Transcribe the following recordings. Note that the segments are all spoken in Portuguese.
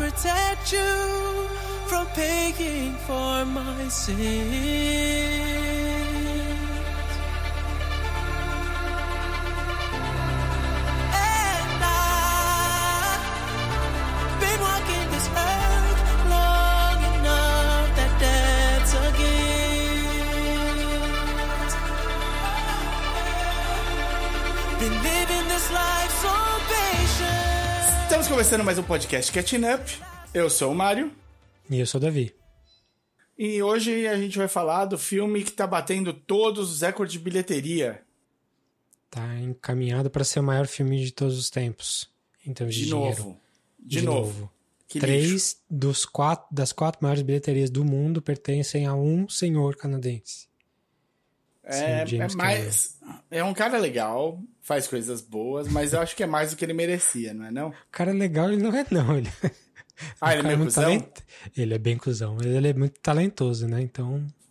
protect you from paying for my sins. Começando mais um podcast Catching Up. Eu sou o Mário. E eu sou o Davi. E hoje a gente vai falar do filme que tá batendo todos os recordes de bilheteria. Tá encaminhado para ser o maior filme de todos os tempos. Em termos de, De dinheiro. novo. De, novo. Lixo. Três dos quatro, das quatro maiores bilheterias do mundo pertencem a um senhor canadense. É, Sim, James é mais. É um cara legal, faz coisas boas, mas eu acho que é mais do que ele merecia, não é não? O cara legal ele não é, não. Ele, Ah, ele é muito cuzão? talent- Ele é bem cuzão, mas ele é muito talentoso, né? Então,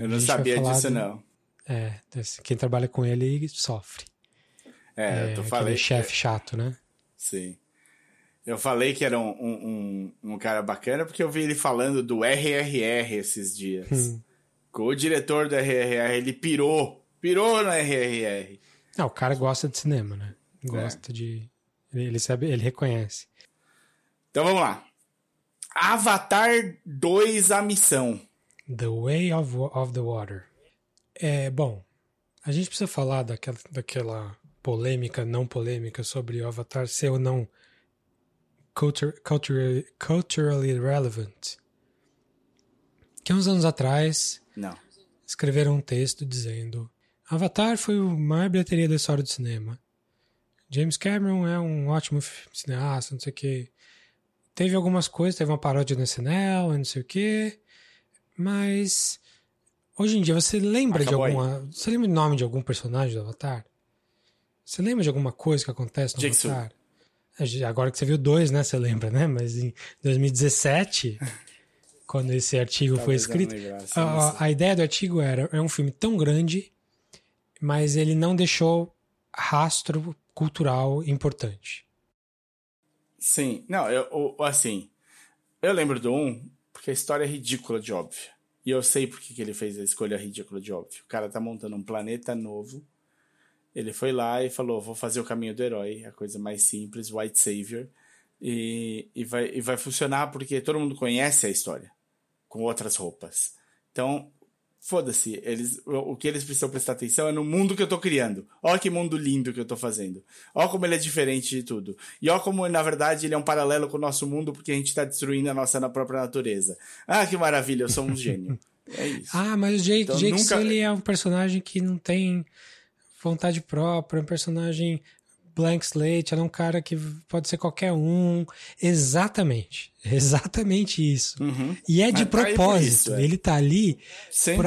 Eu a não vai sabia disso, do- não. é, quem trabalha com ele sofre. É, É, eu tô falei. chefe chato, né? Sim. Eu falei que era um, um, um, um cara bacana porque eu vi ele falando do RRR esses dias. Hum. O diretor do RRR, ele pirou. Pirou no RRR. Não, o cara gosta de cinema, né? É. Gosta de. Ele, sabe, ele reconhece. Então vamos lá. Avatar 2 A Missão. The Way of, of the Water. É, bom, a gente precisa falar daquela, daquela polêmica, não polêmica, sobre o Avatar ser ou não culture, culturally, culturally relevant. Que uns anos atrás Não. escreveram um texto dizendo Avatar foi o maior bilheteria da história do cinema. James Cameron é um ótimo cineasta, não sei o quê. Teve algumas coisas, teve uma paródia no SNL, não sei o quê. Mas hoje em dia você lembra Acabou de aí. alguma. Você lembra o nome de algum personagem do Avatar? Você lembra de alguma coisa que acontece no. Avatar? É, Agora que você viu dois, né? Você lembra, né? Mas em 2017, quando esse artigo foi Talvez não escrito, lembrasse, não a, a ideia do artigo era é um filme tão grande, mas ele não deixou rastro cultural importante. Sim. Não, eu, assim. Eu lembro do 1 porque a história é ridícula de óbvio. E eu sei por que que ele fez a escolha ridícula de óbvio. O cara tá montando um planeta novo. Ele foi lá e falou: vou fazer o caminho do herói, a coisa mais simples, White Savior. E, e, vai, e vai funcionar porque todo mundo conhece a história com outras roupas. Então, foda-se, eles, o, que eles precisam prestar atenção é no mundo que eu tô criando. Ó que mundo lindo que eu tô fazendo. Ó como ele é diferente de tudo. E ó como, na verdade, ele é um paralelo com o nosso mundo porque a gente tá destruindo a nossa na própria natureza. Ah, que maravilha, eu sou um gênio. É isso. Ah, mas o Jake, Então, Jake nunca- Sully é um personagem que não tem vontade própria, é um personagem blank slate, ele é um cara que pode ser qualquer um. Exatamente. Exatamente isso. E é de Mas tá propósito. isso, é. Ele tá ali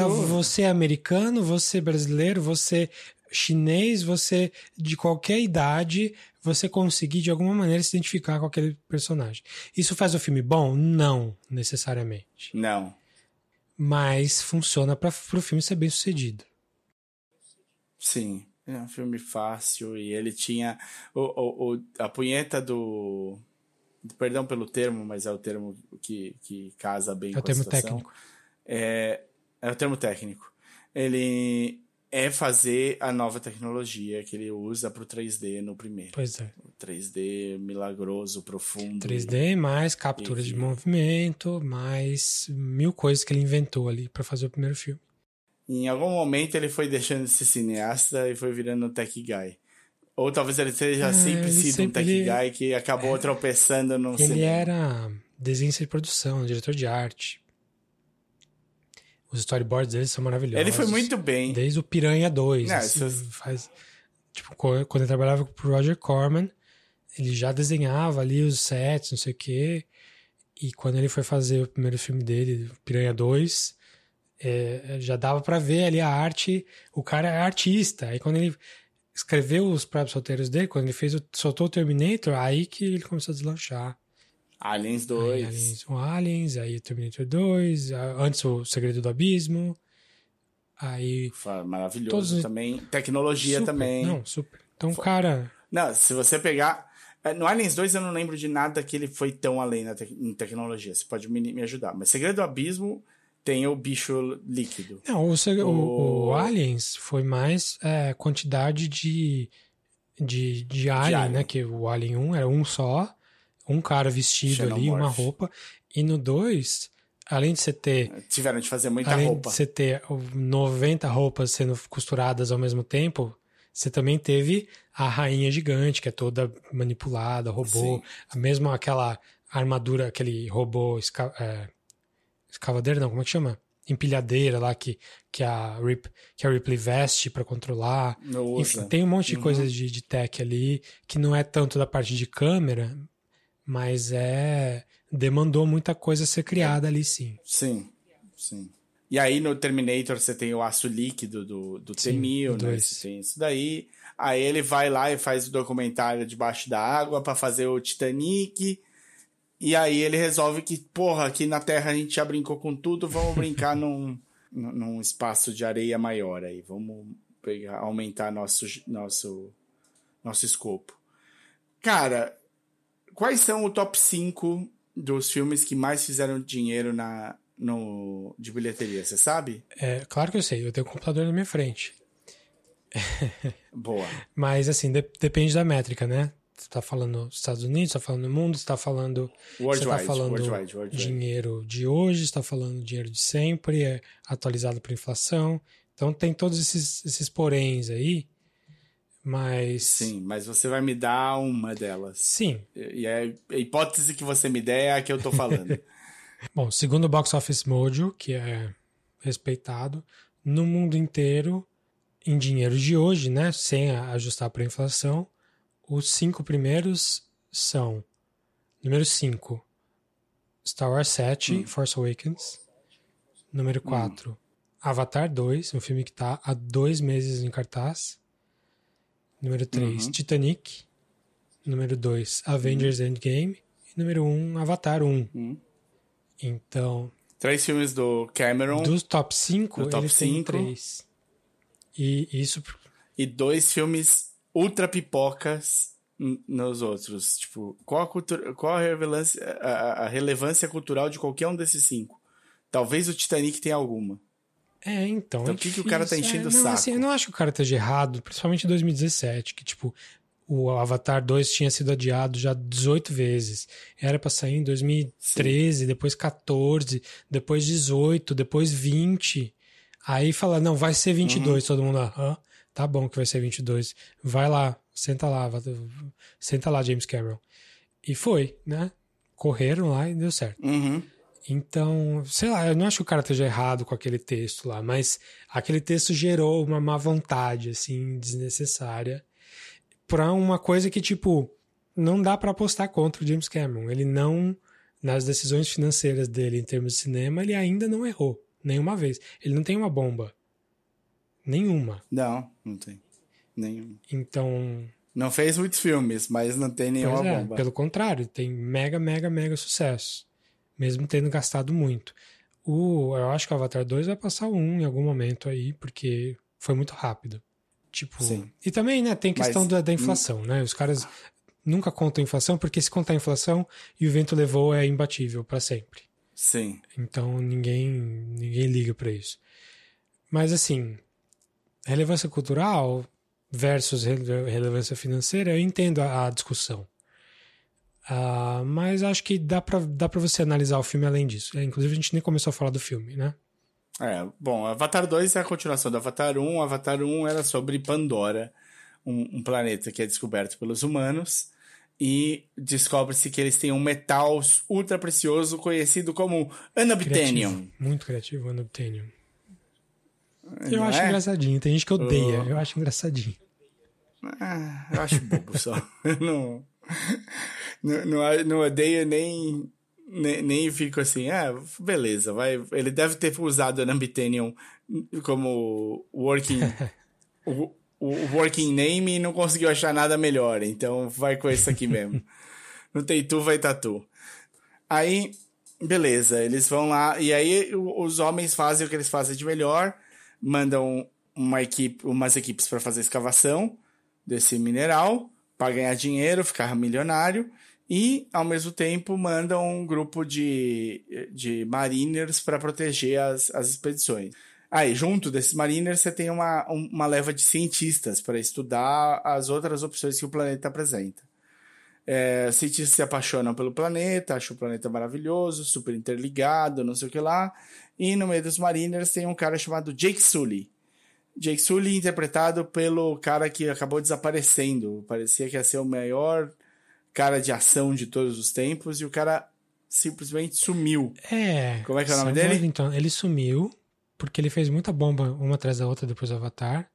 dúvida. você americano, você brasileiro, você chinês, você de qualquer idade, você conseguir de alguma maneira se identificar com aquele personagem. Isso faz o filme bom? Não, necessariamente. Não. Mas funciona para o filme ser bem sucedido. Sim, é um filme fácil e ele tinha o, o, o- a punheta do perdão pelo termo, mas é o termo que, que casa bem É com o termo situação. técnico. É, é o termo técnico. Ele é fazer a nova tecnologia que ele usa para o 3D no primeiro. Pois é. O 3D milagroso, profundo. 3D, mais captura de movimento, mais mil coisas que ele inventou ali para fazer o primeiro filme. Em algum momento ele foi deixando de ser cineasta e foi virando um tech guy. Ou talvez ele seja É, sempre sido um sempre- tech ele- guy que acabou tropeçando no Ele cinema. era desenho de produção, diretor de arte. Os storyboards dele são maravilhosos. Ele foi muito bem. Desde o Piranha 2. Não, assim, isso- faz, tipo, quando ele trabalhava com o Roger Corman, ele já desenhava ali os sets, não sei o quê. E quando ele foi fazer o primeiro filme dele, Piranha 2, é, já dava pra ver ali a arte. O cara é artista. Aí quando ele escreveu os próprios roteiros dele, quando ele fez o, soltou o Terminator, aí que ele começou a deslanchar. Aliens Aí, 2. Aliens, o Aliens, aí o Terminator 2, a- antes o Segredo do Abismo. Aí. Maravilhoso Todos os- também. Tecnologia super, também. Não, super. Então, cara. Não, se você pegar. É, No Aliens 2 eu não lembro de nada que ele foi tão além na tec- em tecnologia. Você pode me, me ajudar. Mas Segredo do Abismo tem o bicho líquido. Não, o, o- O- Aliens foi mais é, quantidade de, de, de alien, alien. né? Que o Alien 1 era um só, um cara vestido ali, uma roupa. E no 2, além de você ter Tiveram de fazer muita além roupa. de você ter o 90 roupas sendo costuradas ao mesmo tempo, você também teve a rainha gigante, que é toda manipulada, robô, Sim. a mesma aquela armadura, aquele robô é, escavadeira, não, como é que chama? Empilhadeira lá que, que, a, Rip, que a Ripley veste pra controlar. Não usa. Enfim, tem um monte de Uhum. coisas de, de tech ali que não é tanto da parte de câmera, mas é. Demandou muita coisa ser criada ali, sim. Sim, sim. E aí no Terminator você tem o aço líquido do, do Sim, T-1000, o né? Você tem isso daí. Aí ele vai lá e faz o documentário debaixo da água pra fazer o Titanic. E aí ele resolve que, porra, aqui na Terra a gente já brincou com tudo, vamos brincar num, num espaço de areia maior aí. Vamos pegar, aumentar nosso, nosso, nosso escopo. Cara, quais são o top 5 dos filmes que mais fizeram dinheiro na, no, de bilheteria? Você sabe? É, claro que eu sei, eu tenho o computador na minha frente. Boa. Mas, assim, de- depende da métrica, né? Você tá falando Estados Unidos, você tá falando mundo, você tá falando. você Worldwide, tá falando worldwide, worldwide. dinheiro de hoje, você tá falando dinheiro de sempre, é atualizado por inflação. Então tem todos esses, esses poréns aí. Mas. Sim, mas você vai me dar uma delas. Sim. E a hipótese que você me der é a que eu tô falando. Bom, segundo o Box Office Mojo, que é respeitado, no mundo inteiro, em dinheiro de hoje, né, sem ajustar para a inflação, os cinco primeiros são: número 5, Star Wars 7, Force Awakens. Número 4, Avatar 2, um filme que está há dois meses em cartaz. Número 3, Uhum. Titanic. Número 2, Avengers Endgame. E número 1, Avatar 1. Hum. Então, Três filmes do Cameron dos top 5, Do top ele tem cinco. 3. E isso e dois filmes ultra pipocas nos outros. Tipo, qual a, cultura, qual a, relevância, a, a relevância cultural de qualquer um desses cinco? Talvez o Titanic tenha alguma. É, então. Então, é o que que o cara tá enchendo é, o não, saco? Assim, eu não acho que o cara esteja errado, principalmente em 2017, que, tipo, o Avatar 2 tinha sido adiado já 18 vezes. Era pra sair em 2013, depois 14, depois 18, depois 20. Aí fala, não, vai ser 22. Todo mundo, aham, tá bom que vai ser 22. Vai lá, senta lá, vai- senta lá, James Cameron. E foi, né? Correram lá e deu certo. Uhum. Então, sei lá, eu não acho que o cara esteja errado com aquele texto lá, mas aquele texto gerou uma má vontade, assim, desnecessária, pra uma coisa que, tipo, não dá pra apostar contra o James Cameron. Ele não, nas decisões financeiras dele em termos de cinema, ele ainda não errou, nenhuma vez. Ele não tem uma bomba. Nenhuma. Não, não tem. Nenhum. Então, Não fez muitos filmes, mas não tem nenhuma é, bomba. pelo contrário, tem mega, mega, mega sucesso. Mesmo tendo gastado muito. O, eu acho que o Avatar 2 vai passar 1 em algum momento aí, porque foi muito rápido. Tipo. Sim. E também, né, tem questão Mas- da, da inflação, né? Os caras nunca contam inflação, porque se contar inflação e o vento levou é imbatível para sempre. Sim. Então ninguém ninguém liga pra isso. Mas assim, relevância cultural versus rele- relevância financeira, eu entendo a, a discussão. Ah, mas acho que dá pra, dá pra você analisar o filme além disso. É, Inclusive, a gente nem começou a falar do filme, né? É, bom, Avatar 2 é a continuação do Avatar 1. Avatar 1 era sobre Pandora, um, um planeta que é descoberto pelos humanos. E descobre-se que eles têm um metal ultra precioso conhecido como Unobtainium. Criativo, muito criativo, o Não Eu acho é? engraçadinho. Tem gente que odeia. Oh. Eu acho engraçadinho. Ah, eu acho bobo só. Eu não, não, não, não odeio nem, nem, nem fico assim, ah, beleza, vai. Ele deve ter usado Unobtainium como working, o, o working name e não conseguiu achar nada melhor, então vai com esse aqui mesmo. não tem tu, vai tatu. Aí, beleza, eles vão lá, e aí o- os homens fazem o que eles fazem de melhor, mandam uma equipe, umas equipes para fazer escavação desse mineral, para ganhar dinheiro, ficar milionário e, ao mesmo tempo, mandam um grupo de, de mariners para proteger as, as expedições. Aí, junto desses mariners, você tem uma, uma leva de cientistas para estudar as outras opções que o planeta apresenta. É, cientistas se apaixonam pelo planeta, acham o planeta maravilhoso, super interligado, não sei o que lá. E no meio dos mariners tem um cara chamado Jake Sully. Jake Sully interpretado pelo cara que acabou desaparecendo. Parecia que ia ser o maior cara de ação de todos os tempos e o cara simplesmente sumiu. É. Como é que é o nome dele? Worthington, ele sumiu porque ele fez muita bomba uma atrás da outra depois do Avatar.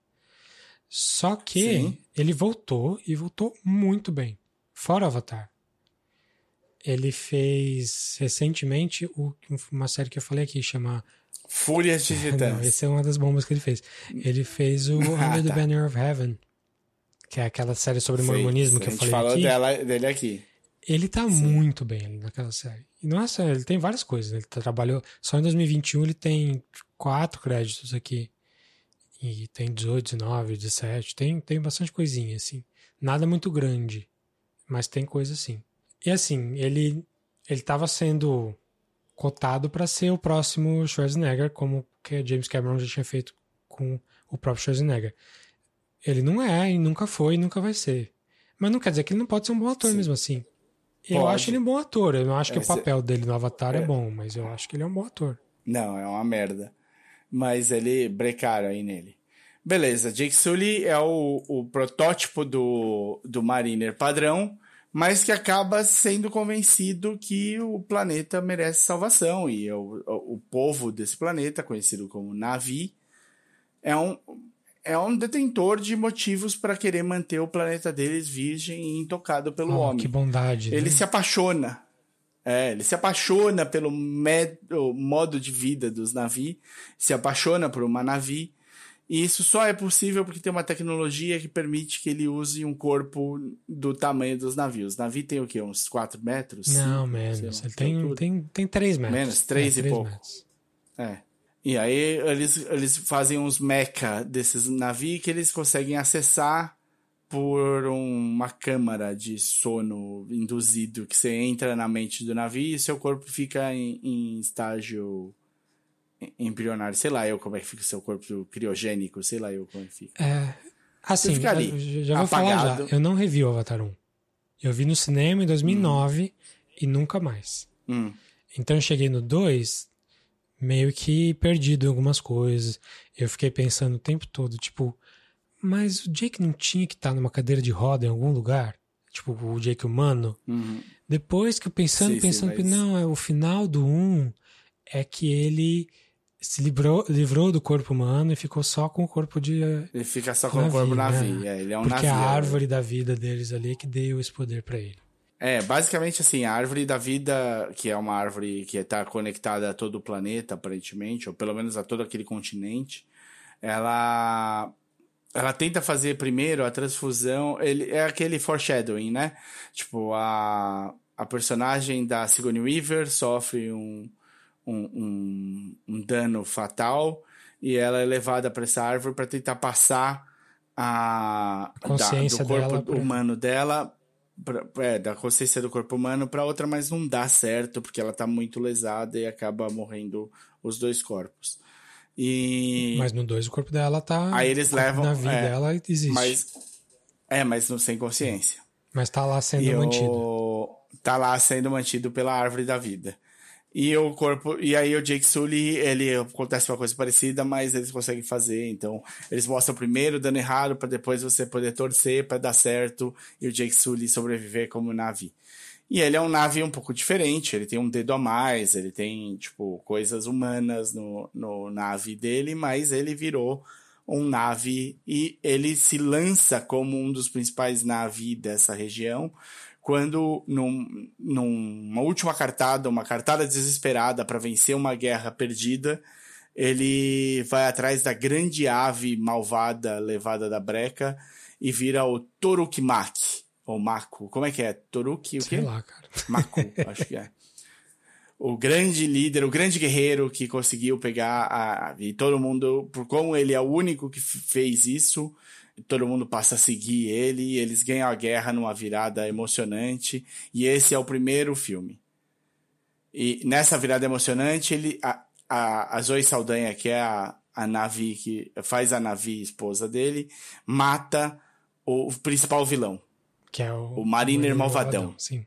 Só que Sim. ele voltou e voltou muito bem. Fora o Avatar. Ele fez recentemente o- uma série que eu falei aqui, chama. Fúrias de Não, Titãs. essa é uma das bombas que ele fez. Ele fez o Under the tá. Banner of Heaven, que é aquela série sobre Fez. mormonismo que A eu gente falei falou aqui. dela, dele aqui. Ele tá muito bem naquela série. E não é só, ele tem várias coisas. Ele tá- trabalhou. Só em 2021 ele tem quatro créditos aqui. E tem 18, 19, 17. Tem, tem bastante coisinha, assim. Nada muito grande. Mas tem coisa assim. E assim, ele, ele tava sendo cotado para ser o próximo Schwarzenegger, como que James Cameron já tinha feito com o próprio Schwarzenegger. Ele não é, e nunca foi, e nunca vai ser. Mas não quer dizer que ele não pode ser um bom ator Sim. mesmo assim. Eu Pode. acho ele um bom ator. Eu não acho que É, o cê- papel dele no Avatar é. é. bom, mas eu acho que ele é um bom ator. Não, é uma merda. Mas ele brecaram aí nele. Beleza, Jake Sully é o, o protótipo do, do Mariner padrão, mas que acaba sendo convencido que o planeta merece salvação. E o, o, o povo desse planeta, conhecido como Navi, é um, é um detentor de motivos para querer manter o planeta deles virgem e intocado pelo Oh, homem. que bondade. Ele né? se apaixona. É, ele se apaixona pelo modo de vida dos Navi, se apaixona por uma Navi, e isso só é possível porque tem uma tecnologia que permite que ele use um corpo do tamanho dos navios. Os Navi tem o quê? Uns 4 metros? Não, menos. Ele tem, tem, tem 3 metros. Menos, três É, e três pouco. metros. É. E aí eles, eles fazem uns mecha desses navios que eles conseguem acessar por uma câmara de sono induzido que você entra na mente do navio e seu corpo fica em, em estágio embrionário. Sei lá eu como é que fica o seu corpo criogênico, sei lá eu como é que fica. É, assim, fica ali, eu já vou falar já. Eu não revi o Avatar 1. Eu vi no cinema em 2009 e nunca mais. Hum. Então eu cheguei no 2 meio que perdido em algumas coisas. Eu fiquei pensando o tempo todo, tipo, mas o Jake não tinha que estar numa cadeira de roda em algum lugar? Tipo, o Jake humano. Uhum. Depois que eu pensando, Sim, sim, pensando, mas- não, é o final do 1 é que ele se livrou, livrou do corpo humano e ficou só com o corpo de. Ele fica só com Navio, o corpo né? navio. É, ele é um porque navio. a árvore da vida deles ali que deu esse poder pra ele. É, basicamente assim, a árvore da vida, que é uma árvore que está conectada a todo o planeta, aparentemente, ou pelo menos a todo aquele continente, ela ela tenta fazer primeiro a transfusão, ele é aquele foreshadowing, né? Tipo, a, a personagem da Sigourney Weaver sofre um, um, um, um dano fatal e ela é levada para essa árvore para tentar passar a, consciência da, do corpo dela humano dela pra- é, da consciência do corpo humano para outra, mas não dá certo porque ela tá muito lesada e acaba morrendo os dois corpos. E Mas no 2 o corpo dela tá. Aí eles levam- Na vida é, dela existe. Mas, mas é, mas não sem consciência. tá lá sendo E mantido. o... tá lá sendo mantido pela árvore da vida. E o corpo, e aí o Jake Sully, ele acontece uma coisa parecida, mas eles conseguem fazer, então eles mostram primeiro dando errado para depois você poder torcer para dar certo e o Jake Sully sobreviver como Navi. E ele é um Navi um pouco diferente, ele tem um dedo a mais, ele tem, tipo, coisas humanas no, no Navi dele, mas ele virou um Navi e ele se lança como um dos principais Navi dessa região, quando num, numa última cartada, uma cartada desesperada para vencer uma guerra perdida, ele vai atrás da grande ave malvada levada da breca e vira o Torukmaki, ou Mako. Como é que é? Toruki o quê? Sei lá, cara. Maku, acho que é. O grande líder, o grande guerreiro que conseguiu pegar a. E todo mundo, por como ele é o único que fez isso, todo mundo passa a seguir ele, e eles ganham a guerra numa virada emocionante, e esse é o primeiro filme. E nessa virada emocionante, ele, a, a, a Zoe Saldanha, que é a, a Navi, que faz a Navi, esposa dele, mata o, o principal vilão. Que é o, O Mariner Malvadão. Sim.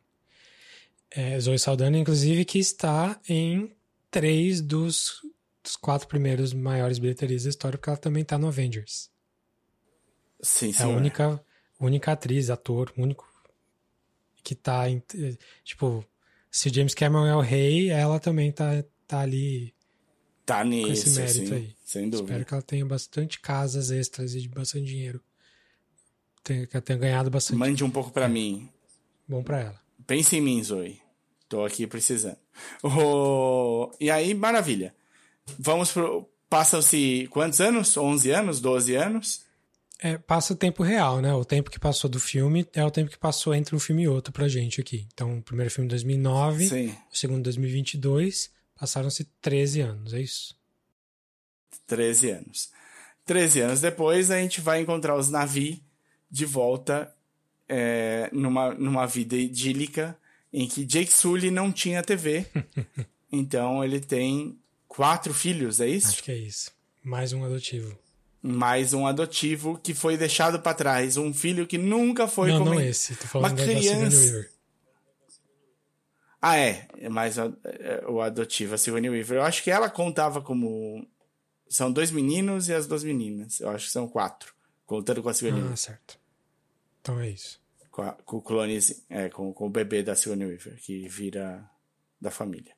É, Zoe Saldana, inclusive, que está em três dos, dos quatro primeiros maiores bilheterias da história, porque ela também está no Avengers. Sim, É a senhor. única, única atriz, ator, único que tá em, tipo, se o James Cameron é o rei, ela também tá, tá ali Tá com nisso, esse mérito sim, aí. sem dúvida. Espero que ela tenha bastante casas extras e bastante dinheiro. Tenha, que ela tenha ganhado bastante. Mande um pouco pra mim. Bom pra ela. Pense em mim, Zoe. Tô aqui precisando. Oh, E aí, maravilha. Vamos pro. Passam-se quantos anos? 11 anos? 12 anos? É, passa o tempo real, né? O tempo que passou do filme é o tempo que passou entre um filme e outro pra gente aqui. Então, o primeiro filme em 2009, Sim. o segundo em 2022, passaram-se 13 anos, é isso? 13 anos. 13 anos depois, a gente vai encontrar os Navi de volta é, numa, numa vida idílica em que Jake Sully não tinha TV. então, ele tem quatro filhos, é isso? Acho que é isso. Mais um adotivo. Mais um adotivo que foi deixado pra trás, um filho que nunca foi não, não comen- esse. Tô falando Uma da criança- Weaver. Ah, é, é mais o, é, o adotivo, a Sigourney Weaver. Eu acho que ela contava como são dois meninos e as duas meninas. Eu acho que são quatro, contando com a Sigourney Ah, Weaver, certo. Então é isso. com, a- com o clonezinho, é, com, com o bebê da Sigourney Weaver que vira da família.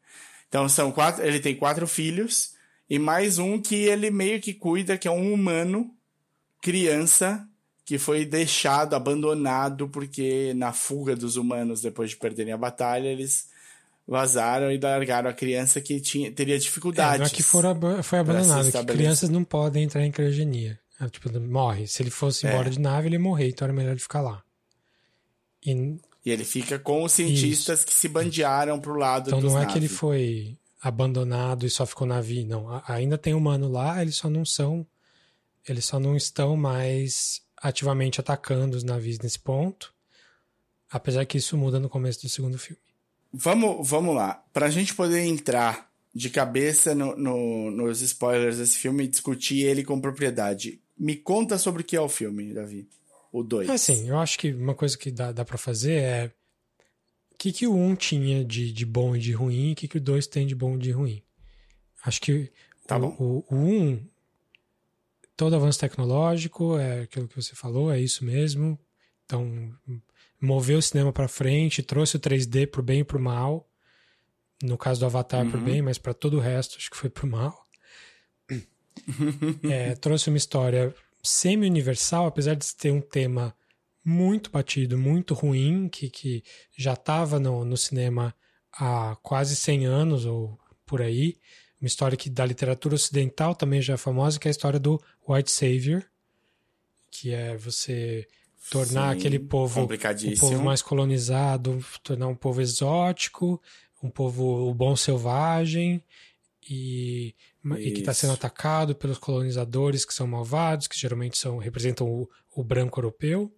Então são quatro, ele tem quatro filhos e mais um que ele meio que cuida, que é um humano, criança, que foi deixado, abandonado, porque na fuga dos humanos, depois de perderem a batalha, eles vazaram e largaram a criança que tinha, teria É, dificuldades. não é que for ab- foi abandonado, que estabelecer. crianças não podem entrar em criogenia. É, tipo, morre. Se ele fosse É. embora de nave, ele ia morrer, então era melhor ele ficar lá. E, E ele fica com os cientistas que se bandearam pro lado então dos não é que ele foi abandonado e só ficou na vi, não. A- Ainda tem humano lá, eles só não são. Eles só não estão mais ativamente atacando os navios nesse ponto. Apesar que isso muda no começo do segundo filme. Vamos, vamos lá. Pra gente poder entrar de cabeça no- no- nos spoilers desse filme e discutir ele com propriedade, me conta sobre o que é o filme, Davi. O 2. Assim, eu acho que uma coisa que dá, dá para fazer é que, que o 1 tinha de, de bom e de ruim e o que, que o 2 tem de bom e de ruim. Acho que Tá o, bom. o, o 1, todo avanço tecnológico, é aquilo que você falou, é isso mesmo. Então, moveu o cinema para frente, trouxe o 3D pro bem e pro mal. No caso do Avatar, pro Uhum. bem, mas para todo o resto, acho que foi pro mal. É, trouxe uma história semi-universal, apesar de ter um tema muito batido, muito ruim, que, que já estava no, no cinema há quase 100 anos ou por aí. Uma história que da literatura ocidental também já é famosa, que é a história do White Savior, que é você tornar Sim, aquele povo um povo mais colonizado, tornar um povo exótico, um povo o bom selvagem e, e que está sendo atacado pelos colonizadores que são malvados, que geralmente são representam o, o branco europeu.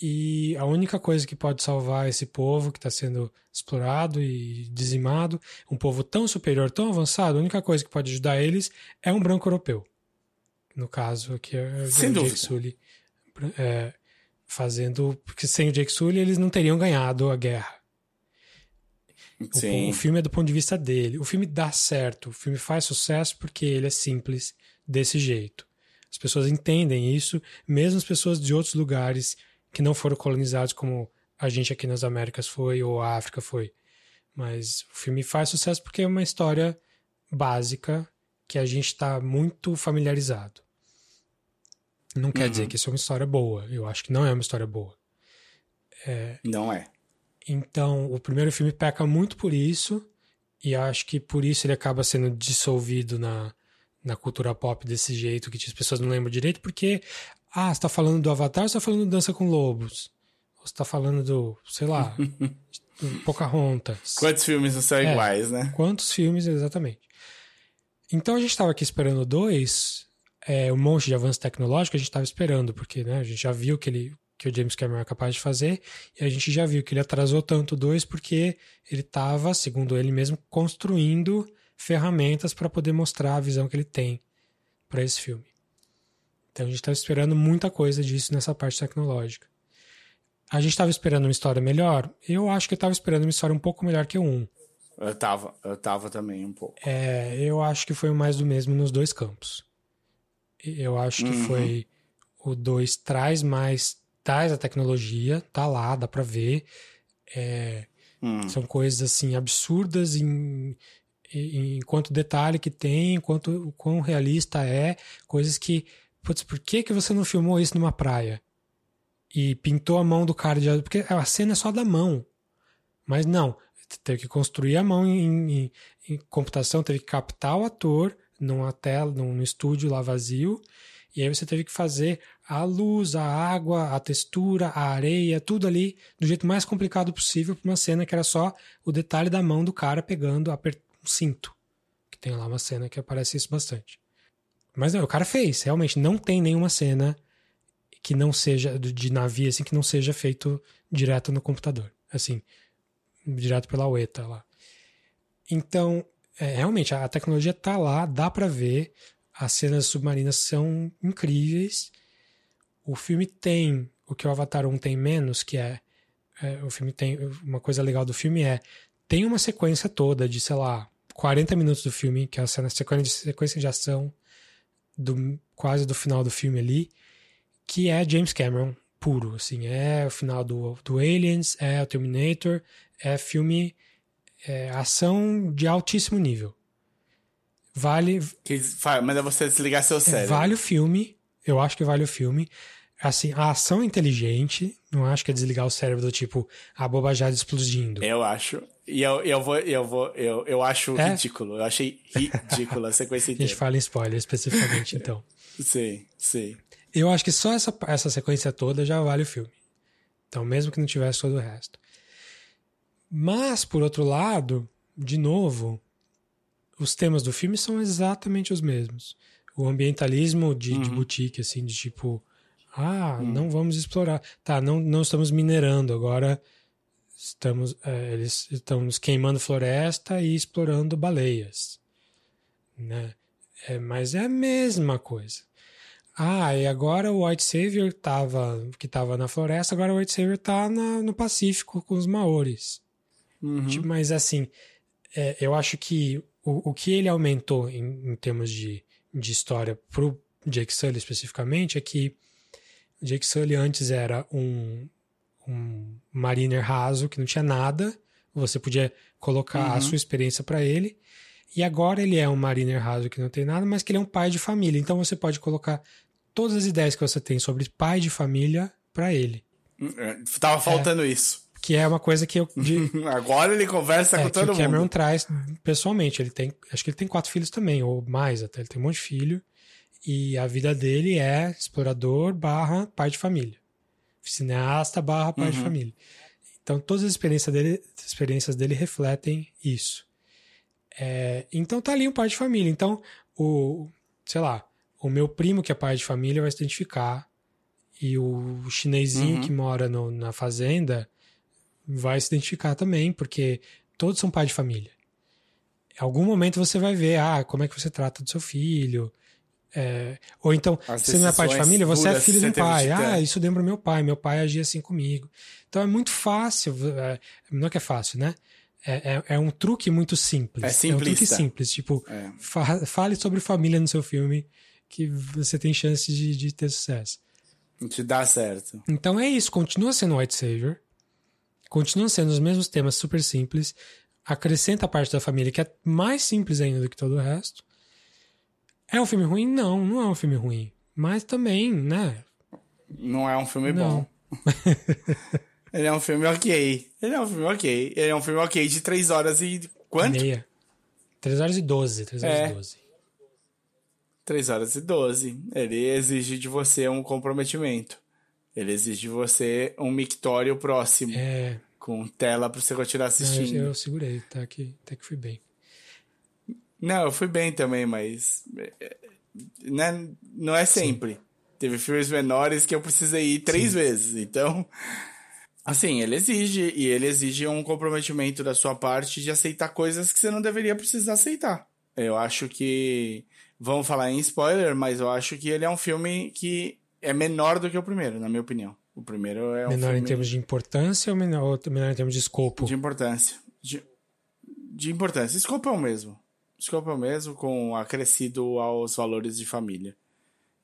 E a única coisa que pode salvar esse povo que está sendo explorado e dizimado, um povo tão superior, tão avançado, a única coisa que pode ajudar eles é um branco europeu. No caso, aqui é o Sem Jake dúvida. Sully é, fazendo. Porque sem o Jake Sully eles não teriam ganhado a guerra. O-. O, filme é do ponto de vista dele. O filme dá certo, o filme faz sucesso porque ele é simples desse jeito. As pessoas entendem isso, mesmo as pessoas de outros lugares que não foram colonizados, como a gente aqui nas Américas foi ou a África foi. Mas o filme faz sucesso porque é uma história básica que a gente está muito familiarizado. Não quer Uhum. dizer que isso é uma história boa. Eu acho que não é uma história boa. Não é. Então, o primeiro filme peca muito por isso, e acho que por isso ele acaba sendo dissolvido na, na cultura pop desse jeito, que as pessoas não lembram direito, porque, ah, você tá falando do Avatar ou você tá falando do Dança com Lobos? Ou você tá falando do, sei lá, do Pocahontas? Quantos filmes não são É. iguais, né? Quantos filmes exatamente? Então a gente estava aqui esperando dois, é, um monte de avanço tecnológico a gente estava esperando, porque né, a gente já viu que, ele, que o James Cameron é capaz de fazer, e a gente já viu que ele atrasou tanto dois porque ele estava, segundo ele mesmo, construindo ferramentas para poder mostrar a visão que ele tem para esse filme. Então a gente estava esperando muita coisa disso nessa parte tecnológica. A gente estava esperando uma história melhor? Eu acho que eu estava esperando uma história um pouco melhor que o 1. Eu tava, eu tava também um pouco. É, eu acho que foi mais do mesmo nos dois campos. Eu acho que Uhum. foi o 2 traz mais, traz a tecnologia, tá lá, dá pra ver. É, Hum. São coisas assim absurdas em, em, em quanto detalhe que tem, quanto o quão realista é, coisas que, putz, por que que você não filmou isso numa praia? E pintou a mão do cara de porque a cena é só da mão. Mas não, teve que construir a mão em, em- em computação, teve que captar o ator numa tela, num, estúdio lá vazio, e aí você teve que fazer a luz, a água, a textura, a areia, tudo ali do jeito mais complicado possível para uma cena que era só o detalhe da mão do cara pegando um cinto. Que tem lá uma cena que aparece isso bastante. Mas não, o cara fez, realmente não tem nenhuma cena que não seja de navio assim que não seja feito direto no computador, assim, direto pela UETA lá. Então, é, realmente a tecnologia tá lá, dá pra ver, as cenas submarinas são incríveis. O filme tem o que o Avatar 1 tem menos, que é, é, o filme tem uma coisa legal do filme é tem uma sequência toda de, sei lá, 40 minutos do filme, que é a cena sequência de ação do quase do final do filme ali, que é James Cameron puro, assim, é o final do, do Aliens, é o Terminator, é filme é, ação de altíssimo nível. Vale, Que fa- manda você desligar seu é, cérebro. vale o filme, eu acho que vale o filme. Assim, a ação é inteligente, não acho que é desligar o cérebro do tipo a bobajada explodindo. Eu acho. E eu, eu vou, eu vou, eu, eu acho É? ridículo. Eu achei ridícula a sequência A gente inteira. fala em spoiler especificamente, então. Sim, sim. Eu acho que só essa, essa sequência toda já vale o filme. Então, mesmo que não tivesse todo o resto. Mas, por outro lado, de novo, os temas do filme são exatamente os mesmos. O ambientalismo de, de boutique, assim, de tipo, ah, não vamos explorar. Tá, não, não estamos minerando, agora estamos, é, eles estão nos queimando floresta e explorando baleias. Né? É, mas é a mesma coisa. Ah, e agora o White Savior tava, que estava na floresta, agora o White Savior tá na- no Pacífico com os Maoris. Uhum. Tipo, Mas assim, é, eu acho que o, o que ele aumentou em, em termos de, de história pro Jake Sully especificamente é que o Jake Sully antes era um, um mariner raso que não tinha nada, você podia colocar a Uhum. sua experiência para ele. E agora ele é um mariner raso que não tem nada, mas que ele é um pai de família. Então você pode colocar todas as ideias que você tem sobre pai de família para ele. Tava faltando isso. Que é uma coisa que eu, de, Agora ele conversa é, com todo o Cameron mundo. traz pessoalmente. Ele tem, acho que ele tem quatro filhos também, ou mais até. Ele tem um monte de filho. E a vida dele é explorador barra pai de família. Cineasta barra pai de Uhum. família. Então todas as experiências dele, as experiências dele refletem isso. É, então tá ali um pai de família. Então, o, sei lá, o meu primo que é pai de família vai se identificar. E o chinesinho Uhum. que mora no- na fazenda vai se identificar também, porque todos são pai de família. Em algum momento você vai ver, ah, como é que você trata do seu filho. É, ou então, As você não é pai de família, você é filho de um pai. Ah, isso lembra meu pai, meu pai agia assim comigo. Então é muito fácil, é, não é que é fácil, né? É, é, é um truque muito simples. É um truque simplista. simples, tipo, É. fa- fale sobre família no seu filme que você tem chance de, de ter sucesso. Te dá certo. Então é isso, continua sendo White Savior, continua sendo os mesmos temas super simples, acrescenta a parte da família que é mais simples ainda do que todo o resto. É um filme ruim? Não, não é um filme ruim. Mas também, né? Não é um filme Não. bom. Ele é um filme ok. Ele é um filme ok. Ele é um filme ok de 3 horas e. Quanto? Meia. 3 horas e 12, 3 horas É. e 12. 3 horas e 12. Ele exige de você um comprometimento. Ele exige de você um mictório próximo. É, Com tela pra você continuar não, assistindo. eu, eu segurei, tá que, até que fui bem. Não, eu fui bem também, mas. é, né, não é sempre. Sim. Teve filmes menores que eu precisei ir três Sim. vezes. Então, assim, ele exige, e ele exige um comprometimento da sua parte de aceitar coisas que você não deveria precisar aceitar. Eu acho que. Vamos falar em spoiler, mas eu acho que ele é um filme que é menor do que o primeiro, na minha opinião. O primeiro é um Menor filme... em termos de importância ou menor, menor em termos de escopo? De importância. De, de importância. Escopo é o mesmo. O mesmo, com acrescido aos valores de família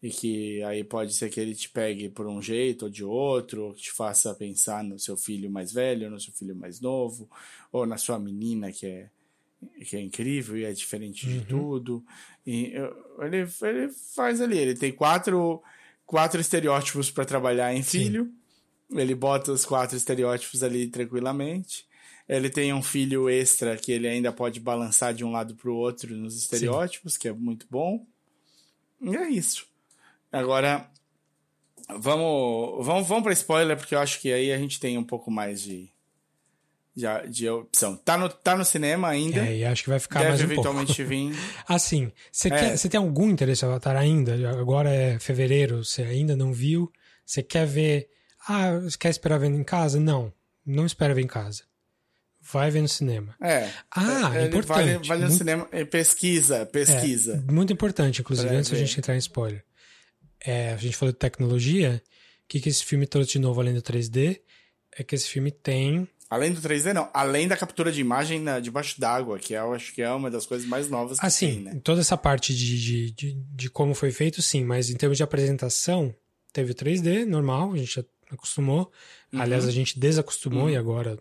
e que aí pode ser que ele te pegue por um jeito ou de outro, ou que te faça pensar no seu filho mais velho, no seu filho mais novo, ou na sua menina que é, que é incrível e é diferente de uhum. tudo. E ele, ele faz ali, ele tem quatro, quatro estereótipos para trabalhar em Sim. filho, ele bota os quatro estereótipos ali tranquilamente. Ele tem um filho extra que ele ainda pode balançar de um lado para o outro nos estereótipos, Sim. que é muito bom. E é isso. Agora, vamos, vamos, vamos para spoiler, porque eu acho que aí a gente tem um pouco mais de, de, de opção. Tá no, tá no cinema ainda. É, e acho que vai ficar Deve mais um eventualmente pouco. vir. assim, você É. tem algum interesse em Avatar ainda? Agora é fevereiro, você ainda não viu? Você quer ver... Ah, você quer esperar ver em casa? Não, não espera ver em casa. Vai ver no cinema. É. Ah, é, ele importante. Vale, vale no Muito- cinema. é, Pesquisa, pesquisa. É, muito importante, inclusive, Pra antes da ver. gente entrar em spoiler. É, a gente falou de tecnologia. O que, que esse filme trouxe de novo além do 3D? É que esse filme tem. Além do 3D, não. Além da captura de imagem na, debaixo d'água, que eu acho que é uma das coisas mais novas que Assim, tem, né? toda essa parte de, de, de, de como foi feito, sim, mas em termos de apresentação, teve o 3D normal, a gente já acostumou. Uhum. Aliás, a gente desacostumou Uhum. e agora,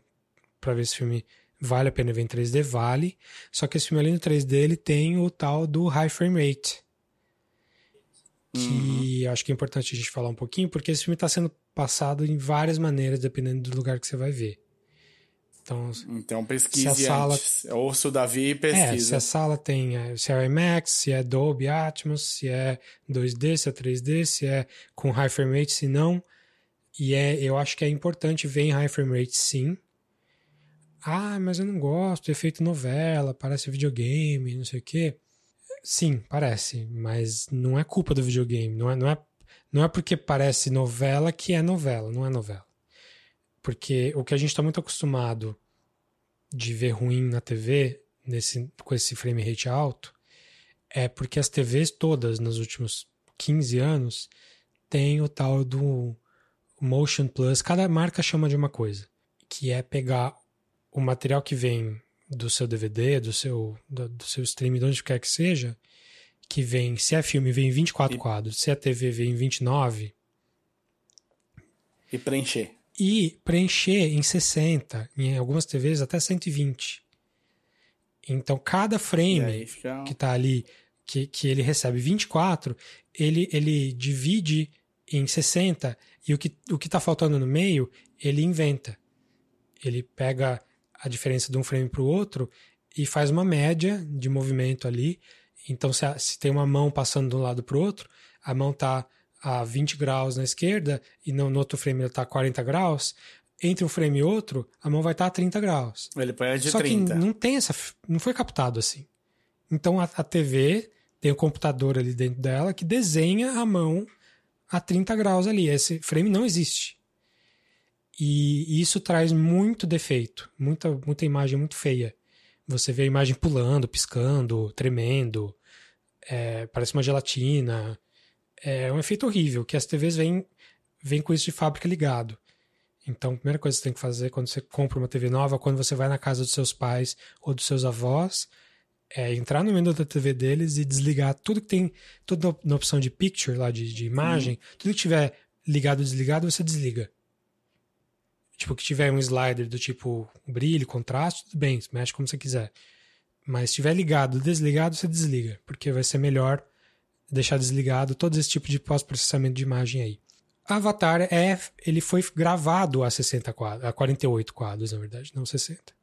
pra ver esse filme vale a pena ver em 3D, vale. Só que esse filme, além do 3D, ele tem o tal do high frame rate. Uhum. que eu acho que é importante a gente falar um pouquinho, porque esse filme está sendo passado em várias maneiras, dependendo do lugar que você vai ver. Então, Então pesquise Se a sala- antes. Ouça o Davi e é, se pesquisa. a sala tem é, se é IMAX, se é Dolby Atmos, se é 2D, se é 3D, se é com high frame rate, se não. E é, eu acho que é importante ver em high frame rate, sim. Ah, mas eu não gosto, efeito novela, parece videogame, não sei o quê. Sim, parece, mas não é culpa do videogame. Não é, não é, não é porque parece novela que é novela, não é novela. Porque o que a gente está muito acostumado de ver ruim na TV, nesse, com esse frame rate alto, é porque as TVs todas nos últimos 15 anos têm o tal do Motion Plus. Cada marca chama de uma coisa, que é pegar o material que vem do seu DVD, do seu, do, do seu stream, de onde quer que seja, que vem, se é filme, vem em 24 E- quadros, se é TV, vem em 29, E preencher. e preencher em 60, em algumas TVs até 120. Então, cada frame fica. que está ali, que, que ele recebe 24, ele, ele divide em 60 e o que o está faltando no meio, ele inventa. Ele pega a diferença de um frame para o outro e faz uma média de movimento ali. Então, se, a- se tem uma mão passando de um lado para o outro, a mão está a 20 graus na esquerda e no, no outro frame ela está a 40 graus, entre um frame e outro, a mão vai estar a 30 graus. Ele Só 30. que não tem essa. Não foi captado assim. Então a, a TV tem o computador ali dentro dela que desenha a mão a 30 graus ali. Esse frame não existe. E isso traz muito defeito, muita, muita imagem muito feia. Você vê a imagem pulando, piscando, tremendo, é, parece uma gelatina. É um efeito horrível, que as TVs vêm, vêm com isso de fábrica ligado. Então, a primeira coisa que você tem que fazer quando você compra uma TV nova, quando você vai na casa dos seus pais ou dos seus avós, é entrar no menu da TV deles e desligar tudo que tem, tudo na opção de picture lá, de, de imagem, tudo que tiver ligado ou desligado, você desliga. Tipo, que tiver um slider do tipo brilho, contraste, tudo bem, mexe como você quiser. Mas se tiver ligado desligado, você desliga, porque vai ser melhor deixar desligado todo esse tipo de pós-processamento de imagem aí. Avatar é, ele foi gravado a 60 quadros, a 48 quadros, na verdade, não 60.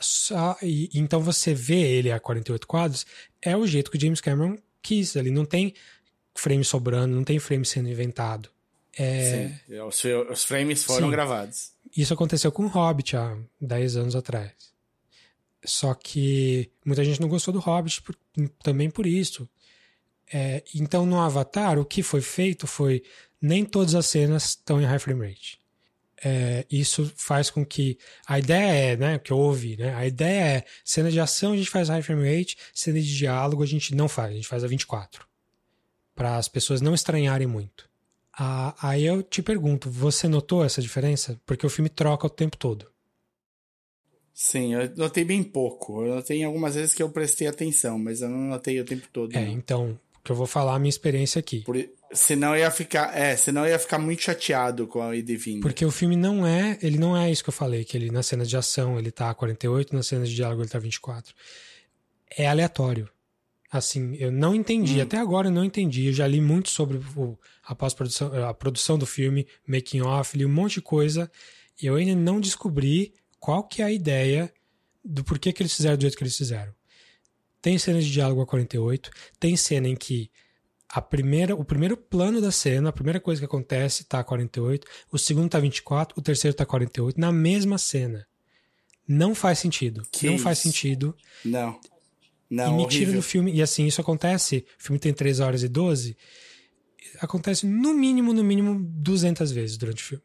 Só, e, então você vê ele a 48 quadros, é o jeito que o James Cameron quis. Ali não tem frame sobrando, não tem frame sendo inventado. É, Sim. Os, os frames foram Sim. gravados. isso aconteceu com o Hobbit há 10 anos atrás. Só que muita gente não gostou do Hobbit por- também por isso. É, então, no Avatar, o que foi feito foi nem todas as cenas estão em high frame rate. É, isso faz com que a ideia é, né, que eu ouvi, né, a ideia é cena de ação a gente faz high frame rate, cena de diálogo a gente não faz, a gente faz a 24, para as pessoas não estranharem muito. Ah, aí eu te pergunto, você notou essa diferença? Porque o filme troca o tempo todo. Sim, eu notei bem pouco. Eu notei algumas vezes que eu prestei atenção, mas eu não notei o tempo todo. É, não. então, que eu vou falar a minha experiência aqui. Por, senão eu ia ficar, é, senão ia ficar muito chateado com a ida e vinda. Porque o filme não é, ele não é isso que eu falei, que ele nas cenas de ação ele tá 48, nas cenas de diálogo ele tá 24. É aleatório. Assim, eu não entendi, Hum. até agora eu não entendi. Eu já li muito sobre o, a pós-produção, a produção do filme, making off, li um monte de coisa, e eu ainda não descobri qual que é a ideia do porquê que eles fizeram do jeito que eles fizeram. Tem cenas de diálogo a 48, tem cena em que a primeira, o primeiro plano da cena, a primeira coisa que acontece tá 48, o segundo tá 24, o terceiro tá 48, na mesma cena. Não faz sentido. Que não faz isso? sentido. Não. E Não, me tira do filme. E assim, isso acontece. O filme tem 3 horas e 12. Acontece no mínimo, no mínimo, 200 vezes durante o filme.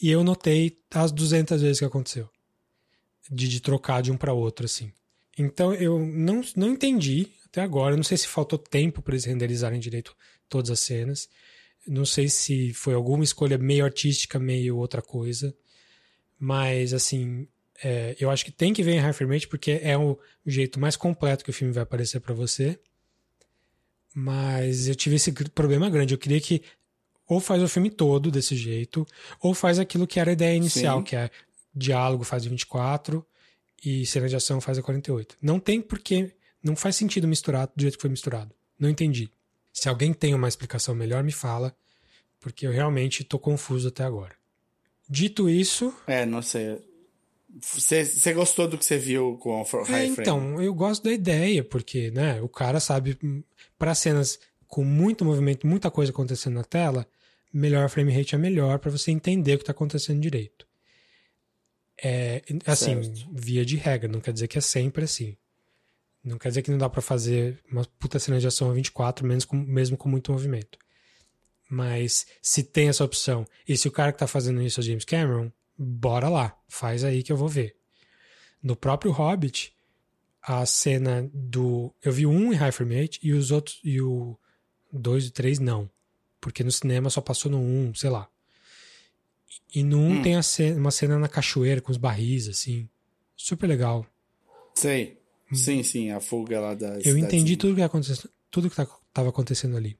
E eu notei as 200 vezes que aconteceu. De, de trocar de um para outro, assim. Então eu não, não entendi até agora. Eu não sei se faltou tempo para eles renderizarem direito todas as cenas. Não sei se foi alguma escolha meio artística, meio outra coisa. Mas, assim, é, eu acho que tem que ver em high frame rate porque é o, o jeito mais completo que o filme vai aparecer para você. Mas eu tive esse problema grande. Eu queria que ou faz o filme todo desse jeito, ou faz aquilo que era a ideia inicial, Sim. que é diálogo faz a 24 e cena de ação faz a 48. Não tem porque não faz sentido misturar do jeito que foi misturado. Não entendi. Se alguém tem uma explicação melhor, me fala, porque eu realmente tô confuso até agora. Dito isso, É, não sei. Você, gostou do que você viu com o É, High Frame? então, eu gosto da ideia, porque, né, o cara sabe, para cenas com muito movimento, muita coisa acontecendo na tela, melhor frame rate é melhor para você entender o que está acontecendo direito. É, assim, Certo. via de regra, não quer dizer que é sempre assim. Não quer dizer que não dá para fazer uma puta cena de ação a 24, menos com, mesmo com muito movimento. Mas se tem essa opção, e se o cara que tá fazendo isso é o James Cameron, bora lá, faz aí que eu vou ver. No próprio Hobbit, a cena do. Eu vi um em High Frame Rate e os outros. E o 2 e o 3 não. Porque no cinema só passou no 1, um, sei lá. E no 1 um Hum. tem a cena- uma cena na cachoeira com os barris, assim. Super legal. Sei. Sim, sim, a fuga lá da Hum. Eu entendi tudo que aconteceu, tudo que tá- tava acontecendo ali.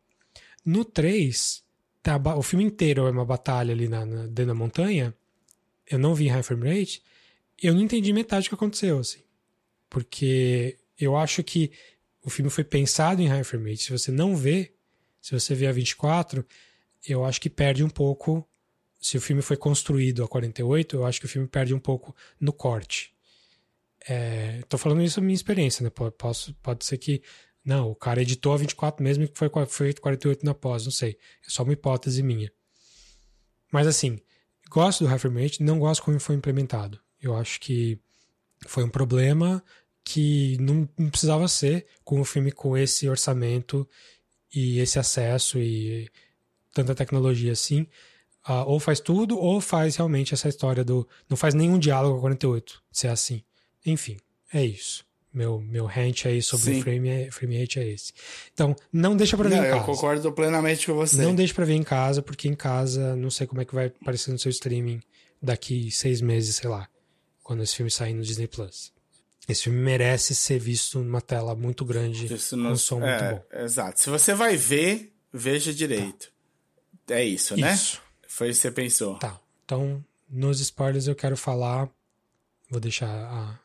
No 3, tá, o filme inteiro é uma batalha ali na, na- dentro da montanha. Eu não vi high frame rate. Eu não entendi metade do que aconteceu, assim. Porque eu acho que o filme foi pensado em high frame rate. Se você não vê, se você vê a 24, eu acho que perde um pouco. Se o filme foi construído a 48, eu acho que o filme perde um pouco no corte. É, tô falando isso da minha experiência, né? Posso, pode ser que. Não, o cara editou a 24 mesmo qua- foi feito 48 na pós, não sei. É só uma hipótese minha. Mas assim, gosto do Rate, não gosto como foi implementado. Eu acho que foi um problema que não, não precisava ser com um filme com esse orçamento e esse acesso e tanta tecnologia assim. Ah, ou faz tudo, ou faz realmente essa história do. Não faz nenhum diálogo com 48, se é assim. Enfim, é isso. Meu, meu rant aí sobre Sim. o frame, é- frame rate é esse. Então, não deixa pra ver Não, em eu casa. concordo plenamente com você. Não deixa pra ver em casa, porque em casa não sei como é que vai aparecer no seu streaming daqui seis meses, sei lá, quando esse filme sair no Disney Plus. Esse filme merece ser visto numa tela muito grande, não- um som muito é, bom. Exato. Se você vai ver, veja direito. É isso, né? Isso. Foi o que você pensou. Tá. Então, nos spoilers eu quero falar. Vou deixar a,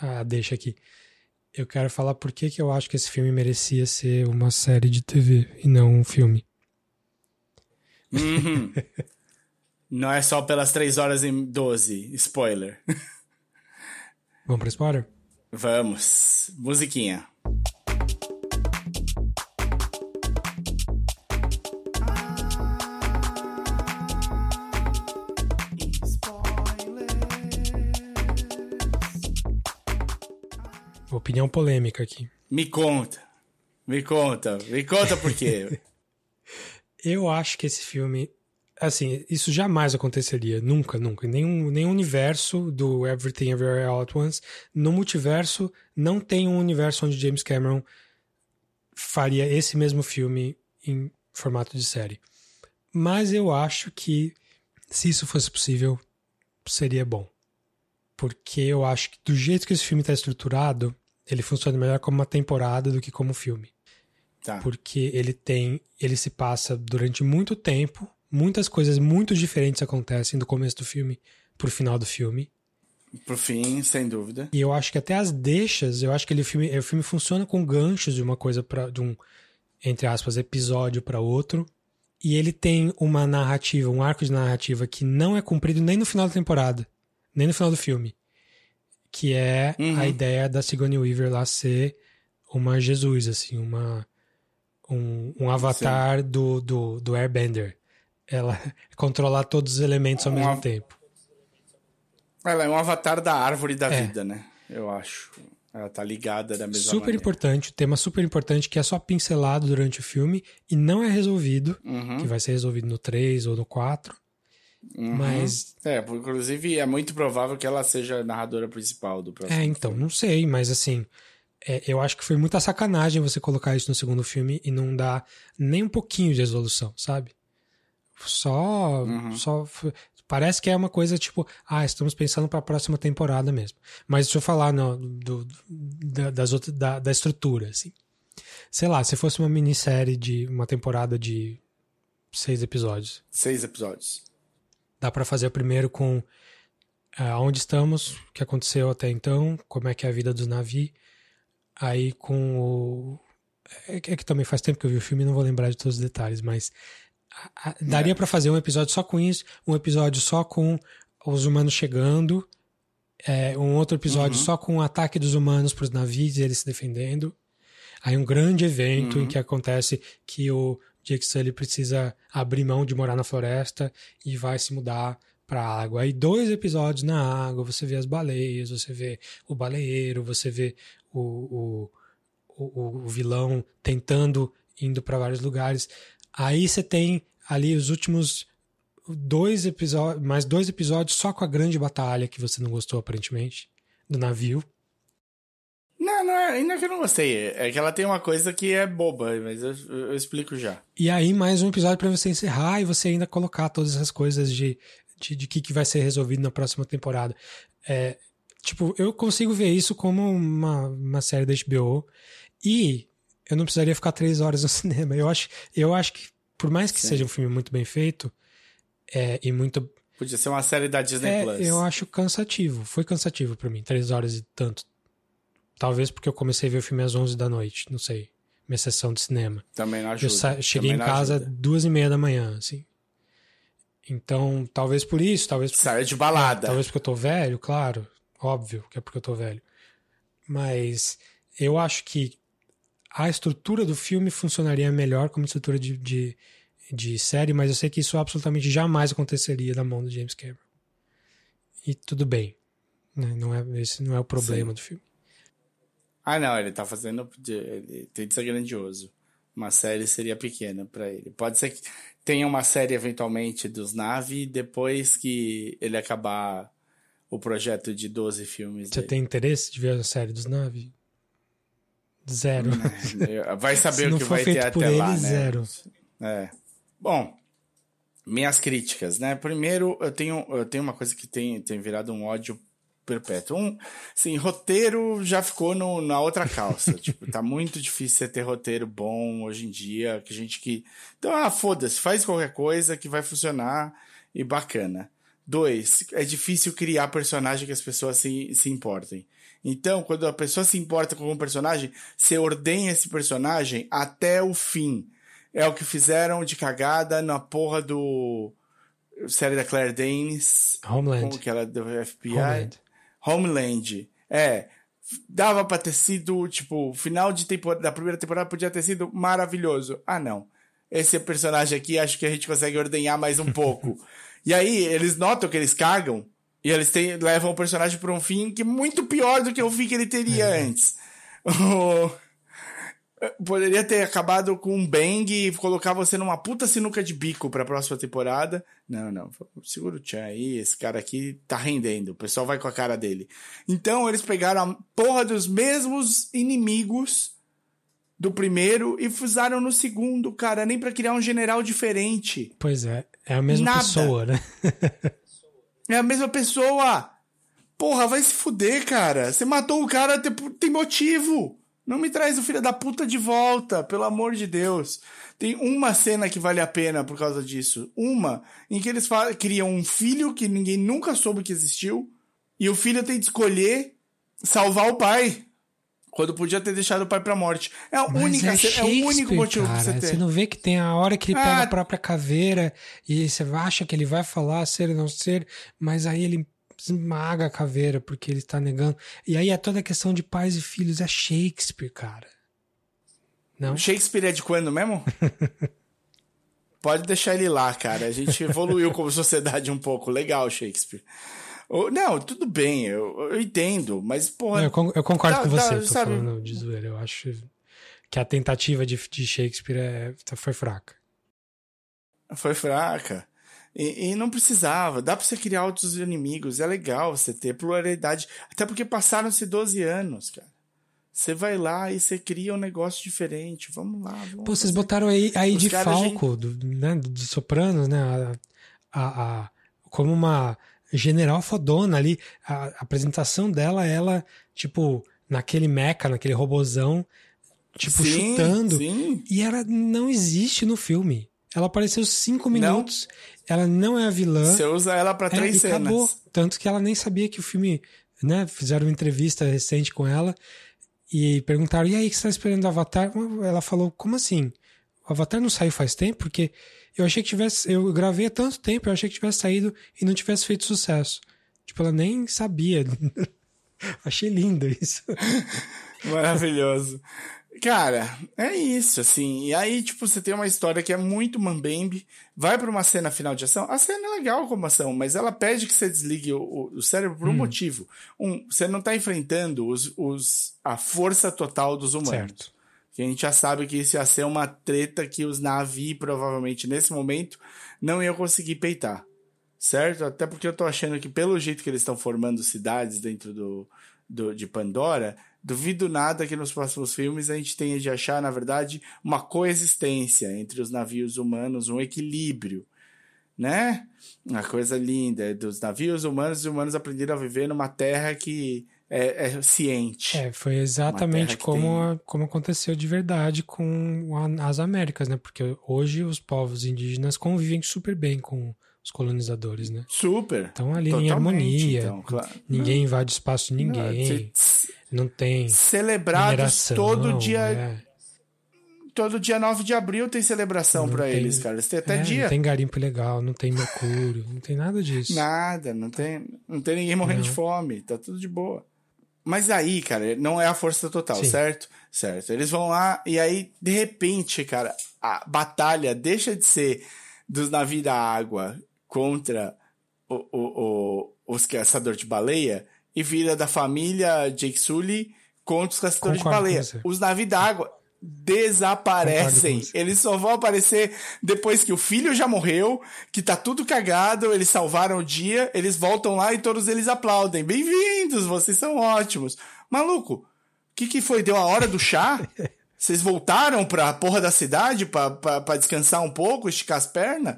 a deixa aqui. Eu quero falar por que, que eu acho que esse filme merecia ser uma série de TV e não um filme. Uhum. Não é só pelas 3 horas e 12. Spoiler. Vamos para spoiler? Vamos. Musiquinha. Opinião polêmica aqui. Me conta. Me conta, me conta por quê. Eu acho que esse filme. Assim, isso jamais aconteceria. Nunca, nunca. Em nenhum, nenhum universo do Everything Everywhere All at Once. No multiverso, não tem um universo onde James Cameron faria esse mesmo filme em formato de série. Mas eu acho que, se isso fosse possível, seria bom. Porque eu acho que, do jeito que esse filme está estruturado, ele funciona melhor como uma temporada do que como filme. Tá. Porque ele tem. Ele se passa durante muito tempo. Muitas coisas muito diferentes acontecem do começo do filme pro final do filme. Pro fim, sem dúvida. E eu acho que até as deixas, eu acho que ele, o, filme, o filme funciona com ganchos de uma coisa para de um entre aspas episódio para outro. E ele tem uma narrativa, um arco de narrativa que não é cumprido nem no final da temporada, nem no final do filme. Que é Uhum. a ideia da Sigourney Weaver lá ser uma Jesus, assim, uma um, um avatar do, do, do Airbender. Ela controlar todos os elementos ao Um mesmo av- tempo. Ela é um avatar da árvore da É. vida, né? Eu acho. Ela tá ligada da mesma super maneira. importante, tema super importante que é só pincelado durante o filme e não é resolvido, Uhum, que vai ser resolvido no 3 ou no 4, uhum. mas É, inclusive é muito provável que ela seja a narradora principal do próximo é, então, filme. não sei, mas assim, é, eu acho que foi muita sacanagem você colocar isso no segundo filme e não dar nem um pouquinho de resolução, sabe? Só, Uhum. só parece que é uma coisa tipo, ah, estamos pensando para a próxima temporada mesmo. Mas deixa eu falar no, do, da, das outras, da, da estrutura, assim. Sei lá, se fosse uma minissérie de uma temporada de seis episódios, Seis episódios. Dá para fazer o primeiro com ah, onde estamos, o que aconteceu até então, como é que é a vida dos navios, aí com o é que é que também faz tempo que eu vi o filme e não vou lembrar de todos os detalhes, mas daria pra fazer um episódio só com isso, um episódio só com os humanos chegando, é, um outro episódio Uhum. só com o ataque dos humanos pros navios e eles se defendendo. Aí um grande evento Uhum. em que acontece que o Jake Sully precisa abrir mão de morar na floresta e vai se mudar pra água. Aí dois episódios na água, você vê as baleias, você vê o baleeiro, você vê o, o, o, o vilão tentando indo pra vários lugares. Aí você tem ali os últimos dois episódios, mais dois episódios só com a grande batalha que você não gostou aparentemente do navio. Não, não, é- ainda que eu não gostei. É que ela tem uma coisa que é boba, mas eu, eu explico já. E aí mais um episódio pra você encerrar e você ainda colocar todas essas coisas de de, de que, que vai ser resolvido na próxima temporada. É, tipo, eu consigo ver isso como uma, uma série da HBO e eu não precisaria ficar três horas no cinema. Eu acho, eu acho que por mais que Sim. seja um filme muito bem feito é, e muito Podia ser uma série da Disney É, Plus. eu acho cansativo. Foi cansativo pra mim, três horas e tanto. Talvez porque eu comecei a ver o filme às 11 da noite, não sei. Minha sessão de cinema. Também não Eu ajuda. sa- cheguei Também em casa ajuda. duas e meia da manhã, assim. Então, talvez por isso, talvez porque, Saiu de balada. talvez porque eu tô velho, claro. Óbvio que é porque eu tô velho. Mas eu acho que a estrutura do filme funcionaria melhor como estrutura de, de, de série, mas eu sei que isso absolutamente jamais aconteceria na mão do James Cameron. E tudo bem. né? Não é, esse não é o problema Sim. do filme. Ah, não, ele tá fazendo. Ele tem de ser grandioso. Uma série seria pequena pra ele. Pode ser que tenha uma série eventualmente dos Nave depois que ele acabar o projeto de 12 filmes. Você dele. tem interesse de ver a série dos Nave? Zero. Vai saber o que vai ter até lá, né? zero. É. Bom, minhas críticas, né? Primeiro, eu tenho, eu tenho uma coisa que tem, tem virado um ódio perpétuo. Um, assim, roteiro já ficou no, na outra calça. tipo, tá muito difícil você ter roteiro bom hoje em dia, que gente que... Então, ah, foda-se, faz qualquer coisa que vai funcionar e bacana. Dois, é difícil criar personagem que as pessoas se, se importem. Então, quando a pessoa se importa com um personagem, você ordenha esse personagem até o fim. É o que fizeram de cagada na porra do série da Claire Danes, Homeland. como que ela do FBI? Homeland. Homeland. É, dava pra ter sido, tipo, final de temporada, da primeira temporada podia ter sido maravilhoso. Ah, não. Esse personagem aqui, acho que a gente consegue ordenhar mais um pouco. e aí, eles notam que eles cagam e eles têm- levam o personagem pra um fim que é muito pior do que o fim que ele teria É. antes. Poderia ter acabado com um bang e colocar você numa puta sinuca de bico pra próxima temporada. Não, não. Segura o Chan aí, esse cara aqui tá rendendo. O pessoal vai com a cara dele. Então eles pegaram a porra dos mesmos inimigos do primeiro e usaram no segundo, cara. Nem pra criar um general diferente. Pois é, é a mesma Nada. pessoa, né? É a mesma pessoa. Porra, vai se fuder, cara. Você matou o cara, tem motivo. Não me traz o filho da puta de volta, pelo amor de Deus. Tem uma cena que vale a pena por causa disso. Uma, em que eles criam um filho que ninguém nunca soube que existiu. E o filho tem de escolher salvar o pai. Quando podia ter deixado o pai pra morte. É a Mas única é, é o único motivo pra você cara. ter. Você não vê que tem a hora que ele pega Ah. a própria caveira e você acha que ele vai falar ser ou não ser, mas aí ele esmaga a caveira porque ele tá negando. E aí é toda a questão de pais e filhos. É Shakespeare, cara. Não? Shakespeare é de quando mesmo? Pode deixar ele lá, cara. A gente evoluiu como sociedade um pouco. Legal, Shakespeare. Não, tudo bem, eu, eu entendo, mas, porra. Eu concordo Tá- com você, tá, tô sabe? falando de zoeira. Eu acho que a tentativa de, de Shakespeare é- foi fraca. Foi fraca. E, e não precisava. Dá pra você criar outros inimigos. É legal você ter pluralidade. Até porque passaram-se 12 anos, cara. Você vai lá e você cria um negócio diferente. Vamos lá. Vamos Pô, vocês botaram aí, aí de Falco, do, né, de Sopranos, né? A, a, a- como uma general fodona ali. A, apresentação dela, ela, tipo, naquele mecha, naquele robozão, tipo, Sim, chutando. Sim. E ela não existe no filme. Ela apareceu cinco minutos. Ela não é a vilã. Você usa ela pra É, três e cenas. acabou. Tanto que ela nem sabia que o filme, né? Fizeram uma entrevista recente com ela e perguntaram: e aí, o que você tá esperando do Avatar? Ela falou: como assim? O Avatar não saiu faz tempo? Porque eu achei que tivesse. Eu gravei há tanto tempo, eu achei que tivesse saído e não tivesse feito sucesso. Tipo, ela nem sabia. achei lindo isso. Maravilhoso. Cara, é isso, assim. E aí, tipo, você tem uma história que é muito mambembe, vai pra uma cena final de ação. A cena é legal como ação, mas ela pede que você desligue o, o- cérebro por um motivo. Um, você não tá enfrentando os, os, a força total dos humanos. Certo. Que a gente já sabe que isso ia ser uma treta que os Navi, provavelmente, nesse momento, não iam conseguir peitar. Certo? Até porque eu tô achando que, pelo jeito que eles estão formando cidades dentro do, do, de Pandora, duvido nada que nos próximos filmes a gente tenha de achar, na verdade, uma coexistência entre os navios humanos, um equilíbrio. Né? Uma coisa linda é dos navios humanos e os humanos aprenderam a viver numa terra que é, é ciente. É, foi exatamente como, tem- como aconteceu de verdade com as Américas, né? Porque hoje os povos indígenas convivem super bem com os colonizadores, né? Super. Estão ali em Totalmente, harmonia. então, claro. Ninguém invade o espaço de ninguém. C- Não tem Celebrados mineração. todo dia, é. todo dia 9 de abril tem celebração Não tem- eles, cara. Eles têm até É, dia. Não tem garimpo legal, não tem mercúrio, não tem nada disso. Nada, não tem, não tem ninguém morrendo de Não. fome, tá tudo de boa. Mas aí, cara, não é a força total, Sim. certo? Certo. Eles vão lá e aí, de repente, cara, a batalha deixa de ser dos navios da água contra o, o, o- os caçadores de baleia e vira da família Jake Sully contra os caçadores Concordo de baleia. Os navios da água desaparecem. Eles só vão aparecer depois que o filho já morreu, que tá tudo cagado, eles salvaram o dia, eles voltam lá e todos eles aplaudem. Bem-vindos, vocês são ótimos. Maluco, o que que foi? Deu a hora do chá? Vocês voltaram pra porra da cidade pra, pra, pra descansar um pouco, esticar as pernas?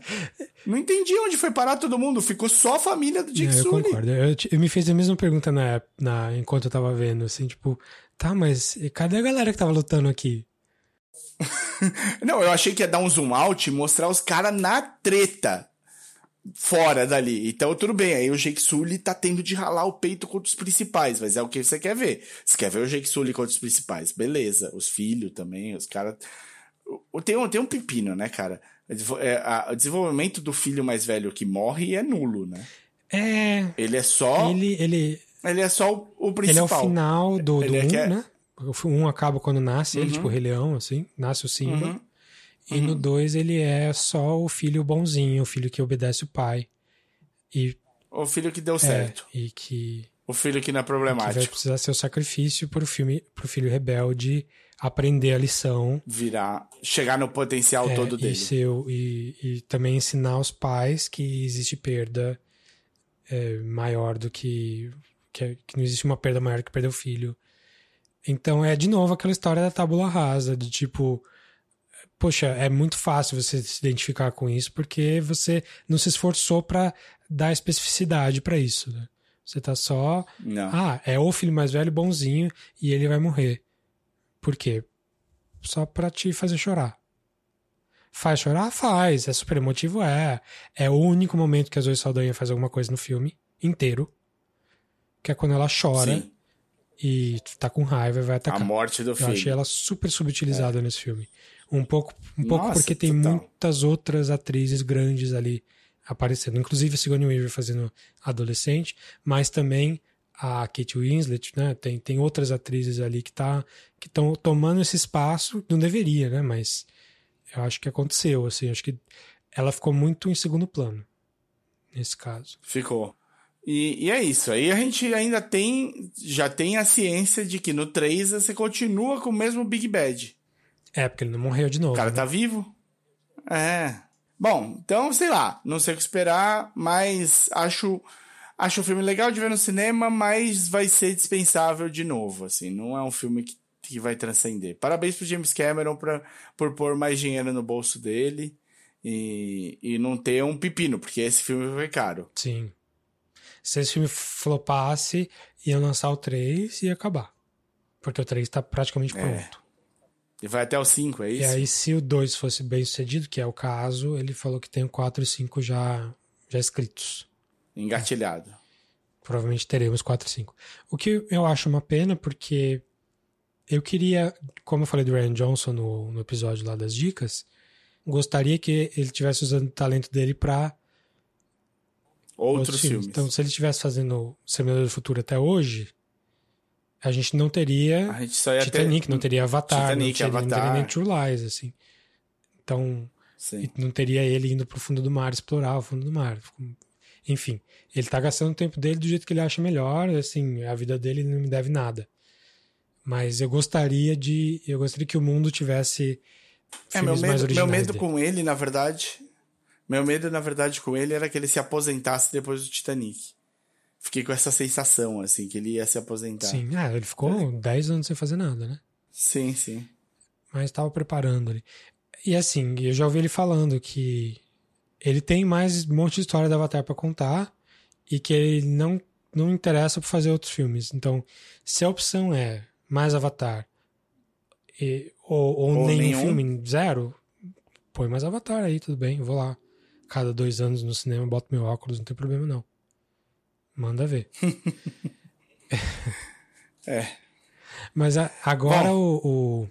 Não entendi onde foi parar todo mundo. Ficou só a família do Jake É, eu Sully. concordo. Eu, eu me fez a mesma pergunta na, na, enquanto eu tava vendo, assim, tipo, tá, mas cadê a galera que tava lutando aqui? Não, eu achei que ia dar um zoom out e mostrar os caras na treta. Fora dali. Então, tudo bem. Aí o Jake Sully tá tendo de ralar o peito contra os principais. Mas é o que você quer ver. Você quer ver o Jake Sully contra os principais. Beleza. Os filhos também, os caras. Tem um, tem um pepino, né, cara? É, o desenvolvimento do filho mais velho que morre é nulo, né? É. Ele é só. Ele, Ele, ele, é só o, o ele é o principal. final do 1, Ele é um, é- né? O um acaba quando nasce, ele, Uhum. tipo, o Rei Leão, assim, nasce o Simba. Uhum. E no 2 ele é só o filho bonzinho, o filho que obedece o pai. E O filho que deu É, certo. e que O filho que não é Que vai problemático. precisar ser o sacrifício pro, filme, pro filho rebelde aprender a lição Virar. Chegar no potencial É, todo e, dele. ser o- e, e também ensinar os pais que existe perda é, maior do que, que. que não existe uma perda maior que perder o filho. Então é de novo aquela história da tábula rasa, de tipo. Poxa, é muito fácil você se identificar com isso porque você não se esforçou pra dar especificidade pra isso, né? Você tá só Não. ah, é o filho mais velho bonzinho e ele vai morrer. Por quê? Só pra te fazer chorar. Faz chorar? Faz. É super emotivo? É. É o único momento que a Zoe Saldanha faz alguma coisa no filme inteiro. Que é quando ela chora Sim. e tá com raiva e vai A atacar. morte do Eu filho. achei ela super subutilizada nesse filme. Um pouco, um pouco Nossa, porque tem total. muitas outras atrizes grandes ali aparecendo. Inclusive a Sigourney Weaver fazendo adolescente, mas também a Kate Winslet, né? Tem, tem outras atrizes ali que tá que estão tomando esse espaço. Não deveria, né? Mas eu acho que aconteceu, assim. Acho que ela ficou muito em segundo plano nesse caso. Ficou. E, e é isso. Aí a gente ainda tem. Já tem a ciência de que no 3 você continua com o mesmo Big Bad. É, porque ele não morreu de novo. O cara né? tá vivo? É. Bom, então, sei lá, não sei o que esperar, mas acho acho o filme legal de ver no cinema, mas vai ser dispensável de novo, assim, não é um filme que, que vai transcender. Parabéns pro James Cameron pra, por pôr mais dinheiro no bolso dele e, e não ter um pepino, porque esse filme foi caro. Sim. Se esse filme flopasse, ia lançar o 3 e ia acabar. Porque o 3 tá praticamente É, pronto. E vai até o 5, é E isso? aí, se o 2 fosse bem sucedido, que é o caso, ele falou que tem o 4 e 5 já, já escritos. Engatilhado. Provavelmente teremos 4 e 5. O que eu acho uma pena, porque eu queria, como eu falei do Ryan Johnson no, no episódio lá das dicas, gostaria que ele tivesse usando o talento dele pra Outros, filmes. Então, se ele estivesse fazendo Semeador do Futuro até hoje, a gente não teria a gente só ia Titanic, ter... não teria Avatar, Titanic, não, teria, não Avatar. teria nem True Lies, assim. Então, não teria ele indo pro fundo do mar, explorar o fundo do mar. Enfim, ele tá gastando o tempo dele do jeito que ele acha melhor, assim, a vida dele não me deve nada. Mas eu gostaria de, eu gostaria que o mundo tivesse É, meu medo, meu medo dele. com ele, na verdade. Meu medo, na verdade, com ele era que ele se aposentasse depois do Titanic. Fiquei com essa sensação, assim, que ele ia se aposentar. Sim, ah, ele ficou 10 anos sem fazer nada, né? sim. sim. mas estava preparando ali. E assim, eu já ouvi ele falando que ele tem mais um monte de história do Avatar para contar e que ele não não interessa por fazer outros filmes. Então, se a opção é mais Avatar e- ou, ou, Ou nenhum, nenhum. filme, zero, põe mais Avatar aí, tudo bem, eu vou lá. Cada dois anos no cinema, boto meu óculos, não tem problema não. Manda ver. É. Mas a- agora Bom. o, o.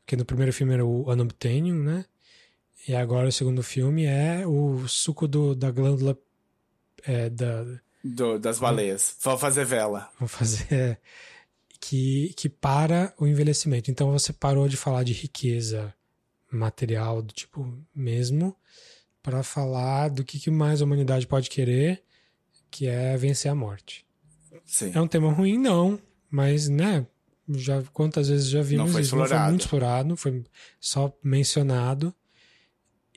Porque no primeiro filme era o Unobtainium, né? E agora o segundo filme é o suco do, da glândula. É, da, Do- das baleias. Vão fazer vela. vamos fazer. Que, que para o envelhecimento. Então você parou de falar de riqueza material, do tipo mesmo, para falar do que, que mais a humanidade pode querer, que é vencer a morte. Sim. É um tema ruim, não, mas, né? Já, quantas vezes já vimos Não foi isso? Não foi explorado. muito explorado, foi só mencionado.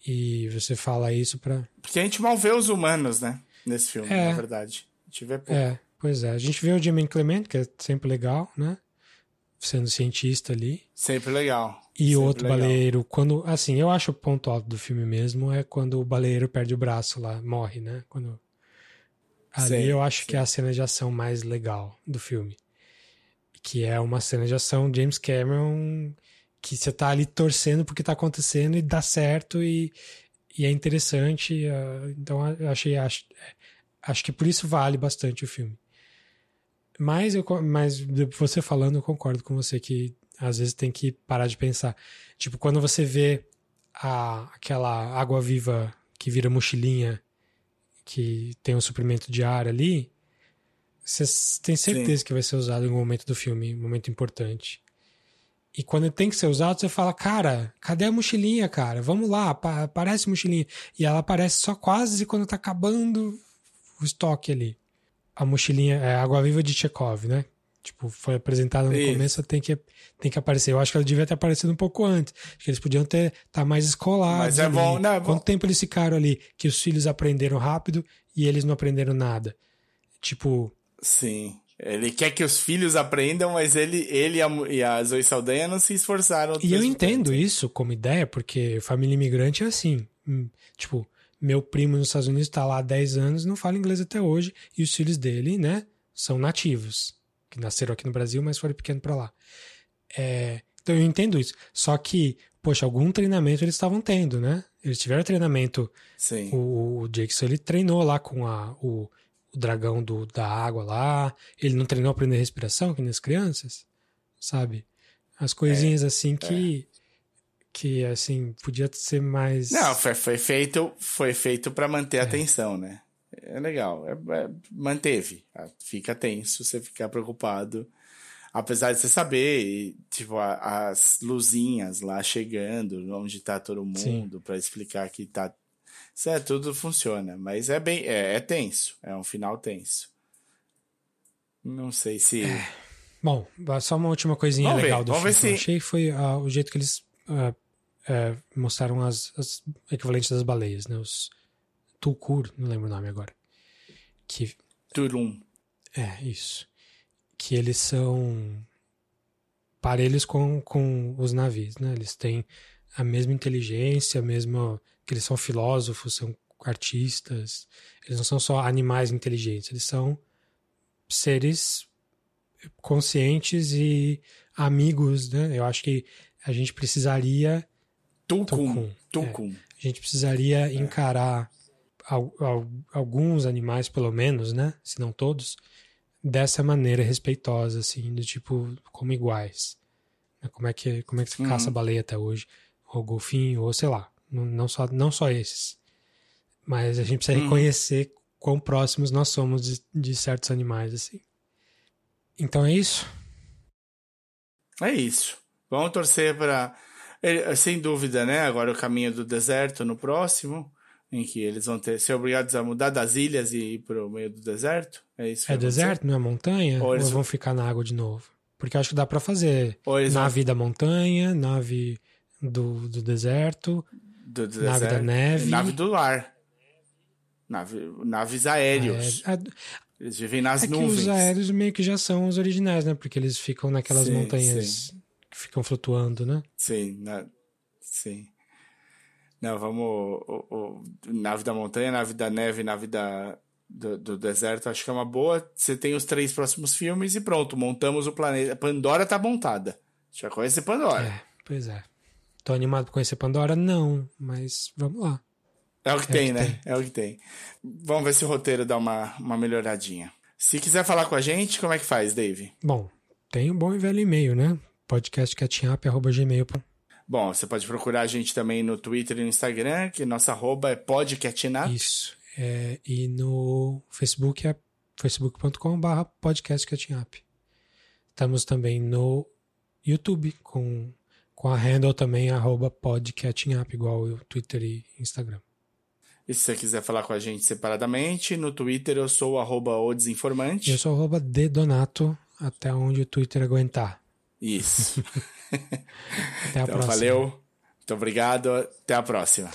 E você fala isso pra. Porque a gente mal vê os humanos, né? Nesse filme, É. na verdade. A gente vê pouco. É, pois é. A gente vê o Jimmy Clement, que é sempre legal, né? Sendo cientista ali. Sempre legal. E Sempre outro legal. baleeiro, quando. Assim, eu acho o ponto alto do filme mesmo é quando o baleeiro perde o braço lá, morre, né? Quando. Ali Sim, eu acho sim. que é a cena de ação mais legal do filme. Que é uma cena de ação James Cameron que você tá ali torcendo porque tá acontecendo e dá certo e, e é interessante. ah, então eu achei. Acho, acho que por isso vale bastante o filme. Mas, eu, mas você falando, eu concordo com você que às vezes tem que parar de pensar. Tipo, quando você vê a, aquela água viva que vira mochilinha, que tem um suprimento de ar ali, você tem certeza que vai ser usado em algum momento do filme, um momento importante. E quando tem que ser usado, você fala, cara, cadê a mochilinha, cara? Vamos lá, apa- aparece mochilinha. E ela aparece só quase quando tá acabando o estoque ali. a mochilinha, é Água Viva de Chekhov, né? Tipo, foi apresentada no Isso. começo, tem que, tem que aparecer. Eu acho que ela devia ter aparecido um pouco antes. Acho que eles podiam ter tá mais escolados. Mas é bom, é bom. Quanto tempo eles ficaram ali que os filhos aprenderam rápido e eles não aprenderam nada? Tipo, Sim. Ele quer que os filhos aprendam, mas ele, ele e a, Zoe Saldanha não se esforçaram. E eu entendo isso como ideia, porque família imigrante é assim. Hum, Tipo, meu primo nos Estados Unidos tá lá há 10 anos, não fala inglês até hoje, e os filhos dele, né, são nativos, que nasceram aqui no Brasil, mas foram pequenos pra lá. É, então eu entendo isso. Só que, poxa, algum treinamento eles estavam tendo, né? Eles tiveram treinamento. Sim. O, o Jackson, ele treinou lá com a, o, o dragão do, da água lá. Ele não treinou aprender respiração, que nem as crianças, sabe? As coisinhas assim que. Que, assim, podia ser mais. Não, foi, foi feito, foi feito para manter a atenção, né? É legal. É- é- manteve. Ah, Fica tenso, você fica preocupado. Apesar de você saber, tipo, a- as luzinhas lá chegando, onde tá todo mundo, para explicar que tá. Isso é, tudo funciona. Mas é bem. É, é tenso. É um final tenso. Não sei se. Bom, só uma última coisinha Vamos ver, legal do vamos filme ver que eu se- achei foi ah, o jeito que eles ah, eh, mostraram as, as equivalentes das baleias, né? Os Tulkur, não lembro o nome agora. Que Turum. É, isso. Que eles são parelhos com, com os navios, né? Eles têm a mesma inteligência, a mesma. que eles são filósofos, são artistas. Eles não são só animais inteligentes, eles são seres conscientes e amigos, né? Eu acho que a gente precisaria. Tucum. Tucum, Tucum. A gente precisaria encarar al- al- alguns animais, pelo menos, né? Se não todos, dessa maneira respeitosa, assim, do tipo, como iguais. Né? Como é que, como é que se Uhum. caça baleia até hoje? Ou golfinho, ou sei lá. Não, não, só, não só esses. Mas a gente precisa Uhum. reconhecer quão próximos nós somos de, de certos animais, assim. Então é isso. É isso. Vamos torcer para. Sem dúvida, né? Agora o caminho do deserto no próximo, em que eles vão ter ser obrigados a mudar das ilhas e ir para o meio do deserto. É isso. que É acontecer? deserto, não é montanha? Ou Ou, eles vão ficar na água de novo? Porque eu acho que dá pra fazer eles vão- nave da montanha, nave do, do deserto, do, do nave da deserto. neve. Nave do ar. Nave, naves aéreos. É, é, Eles vivem nas é que nuvens. os aéreos meio que já são os originais, né? Porque eles ficam naquelas Sim, montanhas que ficam flutuando, né? Sim, na- sim. Não, vamos. O, o- nave da montanha, nave da neve, nave da, do, do deserto, acho que é uma boa. Você tem os três próximos filmes e pronto, montamos o planeta. Pandora tá montada. Já conhece Pandora. É, pois é. Tô animado pra conhecer Pandora? Não, mas vamos lá. É, o que tem, que né? É o que tem. Vamos ver se o roteiro dá uma, uma melhoradinha. Se quiser falar com a gente, como é que faz, Dave? Bom, tem um bom e velho e-mail, né? podcastcatchingup.gmail.com Bom, você pode procurar a gente também no Twitter e no Instagram, que nossa arroba é podcatchinap. Isso. É, e no Facebook é facebook.com.br podcastcatchingup. Estamos também no YouTube com, com a handle também arroba podcatchingup, igual o Twitter e Instagram. E se você quiser falar com a gente separadamente, no Twitter eu sou o arroba o desinformante. Eu sou arroba dedonato até onde o Twitter aguentar. Isso. Até a então, próxima. valeu. Muito obrigado. Até a próxima.